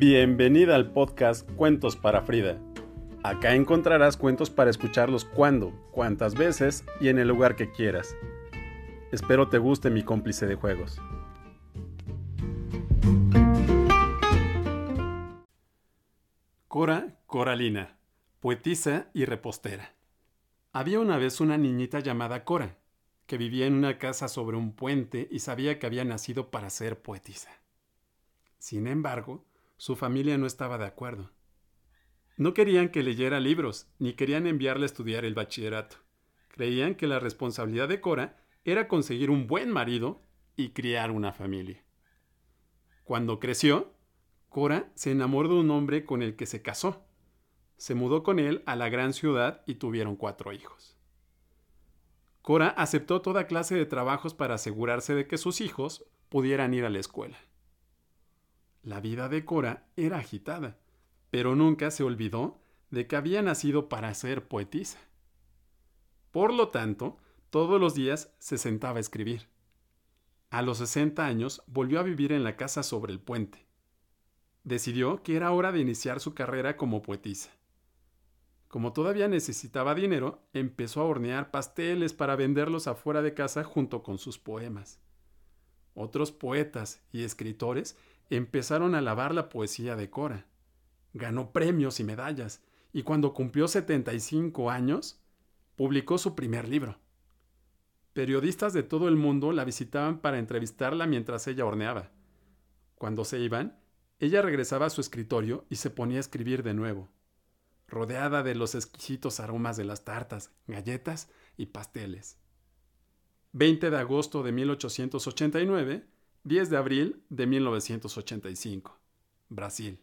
Bienvenida al podcast Cuentos para Frida. Acá encontrarás cuentos para escucharlos cuando, cuantas veces y en el lugar que quieras. Espero te guste mi cómplice de juegos. Cora Coralina, poetisa y repostera. Había una vez una niñita llamada Cora, que vivía en una casa sobre un puente y sabía que había nacido para ser poetisa. Sin embargo, su familia no estaba de acuerdo. No querían que leyera libros, ni querían enviarle a estudiar el bachillerato. Creían que la responsabilidad de Cora era conseguir un buen marido y criar una familia. Cuando creció, Cora se enamoró de un hombre con el que se casó. Se mudó con él a la gran ciudad y tuvieron cuatro hijos. Cora aceptó toda clase de trabajos para asegurarse de que sus hijos pudieran ir a la escuela. La vida de Cora era agitada, pero nunca se olvidó de que había nacido para ser poetisa. Por lo tanto, todos los días se sentaba a escribir. A los 60 años volvió a vivir en la casa sobre el puente. Decidió que era hora de iniciar su carrera como poetisa. Como todavía necesitaba dinero, empezó a hornear pasteles para venderlos afuera de casa junto con sus poemas. Otros poetas y escritores empezaron a alabar la poesía de Cora. Ganó premios y medallas, y cuando cumplió 75 años, publicó su primer libro. Periodistas de todo el mundo la visitaban para entrevistarla mientras ella horneaba. Cuando se iban, ella regresaba a su escritorio y se ponía a escribir de nuevo, rodeada de los exquisitos aromas de las tartas, galletas y pasteles. 20 de agosto de 1889, 10 de abril de 1985, Brasil.